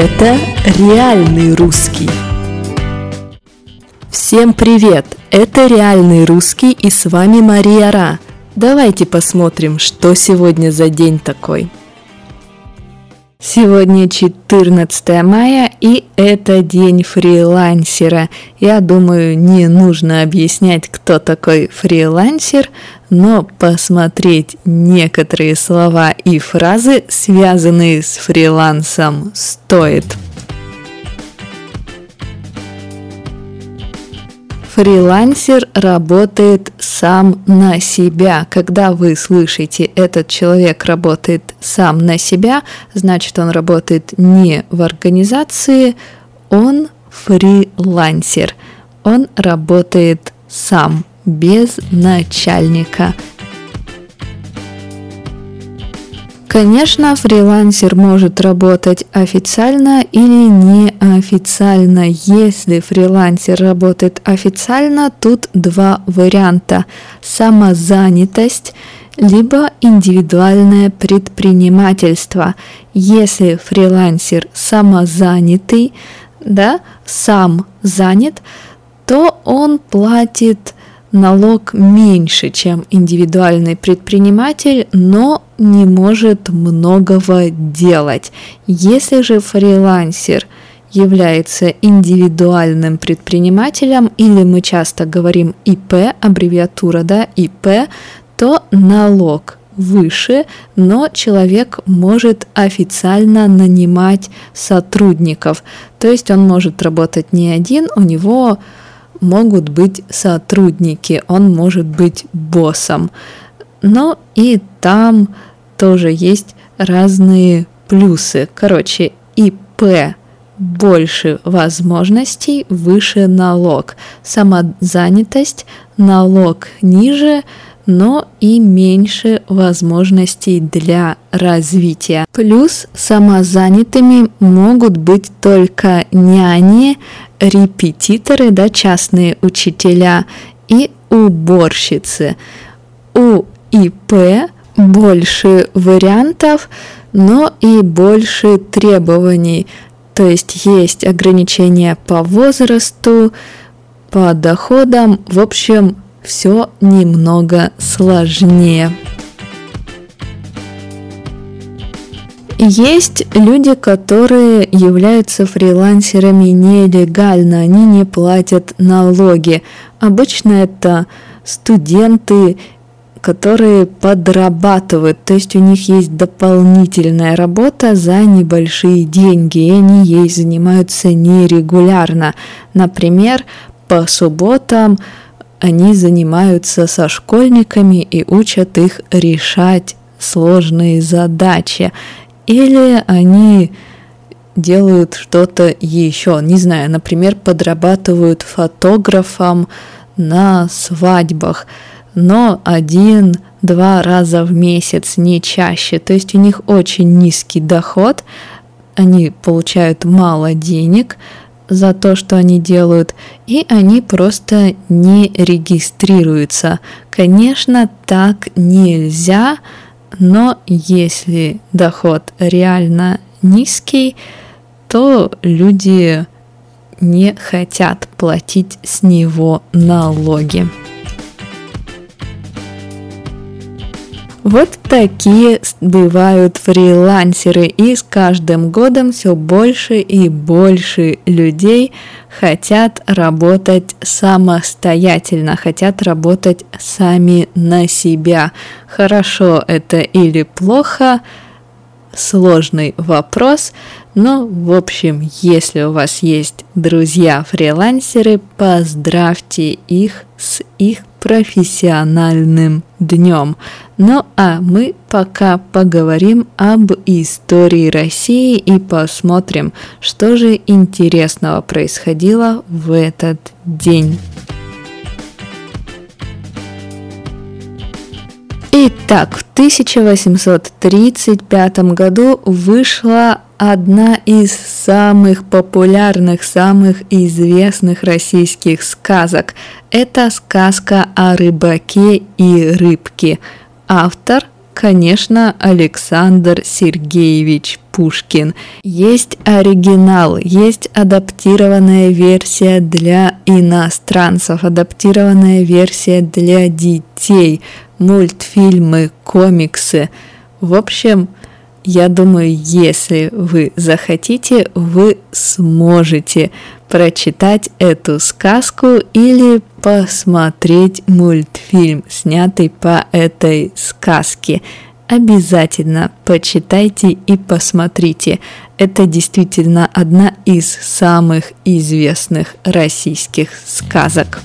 Это реальный русский. Всем привет! Это реальный русский и с вами Мария Ра. Давайте посмотрим, что сегодня за день такой. Сегодня 14 мая, и это день фрилансера. Я думаю, не нужно объяснять, кто такой фрилансер, но посмотреть некоторые слова и фразы, связанные с фрилансом, стоит. Фрилансер работает сам на себя. Когда вы слышите, этот человек работает сам на себя, значит он работает не в организации, он фрилансер. Он работает сам, без начальника. Конечно, фрилансер может работать официально или неофициально. Если фрилансер работает официально, тут два варианта. Самозанятость либо индивидуальное предпринимательство. Если фрилансер самозанятый, да, сам занят, то он платит налог меньше, чем индивидуальный предприниматель, но не может многого делать. Если же фрилансер является индивидуальным предпринимателем, или мы часто говорим ИП, аббревиатура, да, ИП, то налог выше, но человек может официально нанимать сотрудников. То есть он может работать не один, у него могут быть сотрудники, он может быть боссом. Но и там тоже есть разные плюсы. Короче, ИП больше возможностей, выше налог. Самозанятость, налог ниже, но и меньше возможностей для развития. Плюс самозанятыми могут быть только няни, репетиторы, да, частные учителя и уборщицы. У ИП больше вариантов, но и больше требований. То есть есть ограничения по возрасту, по доходам. В общем, все немного сложнее. Есть люди, которые являются фрилансерами нелегально, они не платят налоги. Обычно это студенты, которые подрабатывают, то есть у них есть дополнительная работа за небольшие деньги, и они ей занимаются нерегулярно. Например, по субботам они занимаются со школьниками и учат их решать сложные задачи. Или они делают что-то еще, не знаю, например, подрабатывают фотографом на свадьбах, но один-два раза в месяц, не чаще. То есть у них очень низкий доход, они получают мало денег, за то, что они делают, и они просто не регистрируются. Конечно, так нельзя, но если доход реально низкий, то люди не хотят платить с него налоги. Вот такие бывают фрилансеры, и с каждым годом все больше и больше людей хотят работать самостоятельно, хотят работать сами на себя. Хорошо это или плохо, сложный вопрос, но в общем, если у вас есть друзья-фрилансеры, поздравьте их с их профессиональным днем. Ну а мы пока поговорим об истории России и посмотрим, что же интересного происходило в этот день. Итак, в 1835 году вышла одна из самых популярных, самых известных российских сказок. Это сказка о рыбаке и рыбке. Автор, конечно, Александр Сергеевич Пушкин. Есть оригинал, есть адаптированная версия для иностранцев, адаптированная версия для детей, мультфильмы, комиксы. В общем, я думаю, если вы захотите, вы сможете прочитать эту сказку или посмотреть мультфильм, снятый по этой сказке. Обязательно почитайте и посмотрите. Это действительно одна из самых известных российских сказок.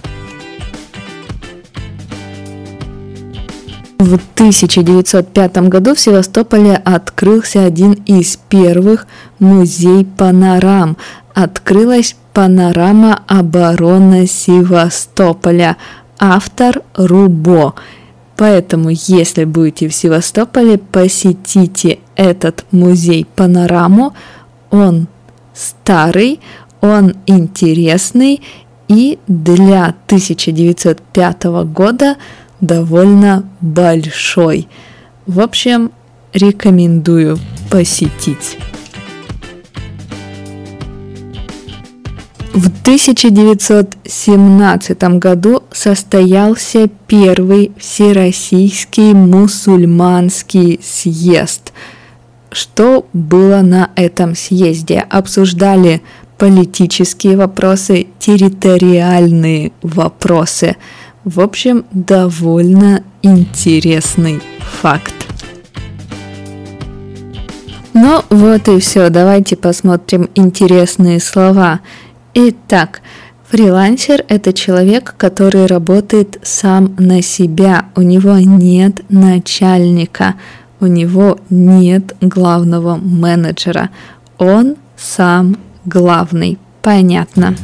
В 1905 году в Севастополе открылся один из первых музей панорам. Открылась панорама обороны Севастополя. Автор Рубо. Поэтому, если будете в Севастополе, посетите этот музей панораму. Он старый, он интересный и для 1905 года довольно большой. В общем, рекомендую посетить. В 1917 году состоялся первый Всероссийский мусульманский съезд. Что было на этом съезде? Обсуждали политические вопросы, территориальные вопросы – в общем, довольно интересный факт. Ну вот и все, давайте посмотрим интересные слова. Итак, фрилансер – это человек, который работает сам на себя, у него нет начальника, у него нет главного менеджера, он сам главный. Понятно.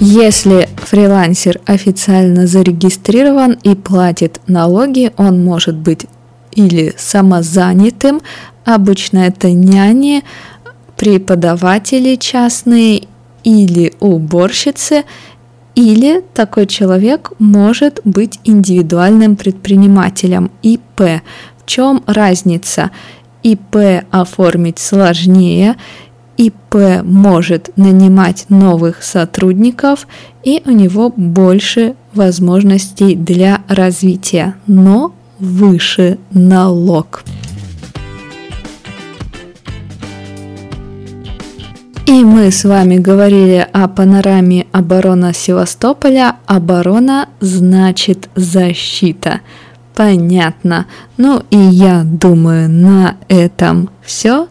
Если фрилансер официально зарегистрирован и платит налоги, он может быть или самозанятым, обычно это няни, преподаватели частные или уборщицы, или такой человек может быть индивидуальным предпринимателем ИП. В чем разница? ИП оформить сложнее, ИП может нанимать новых сотрудников и у него больше возможностей для развития, но выше налог. И мы с вами говорили о панораме оборона Севастополя. Оборона значит защита. Понятно. Ну и я думаю, на этом все.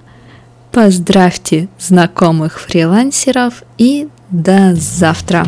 Поздравьте знакомых фрилансеров и до завтра!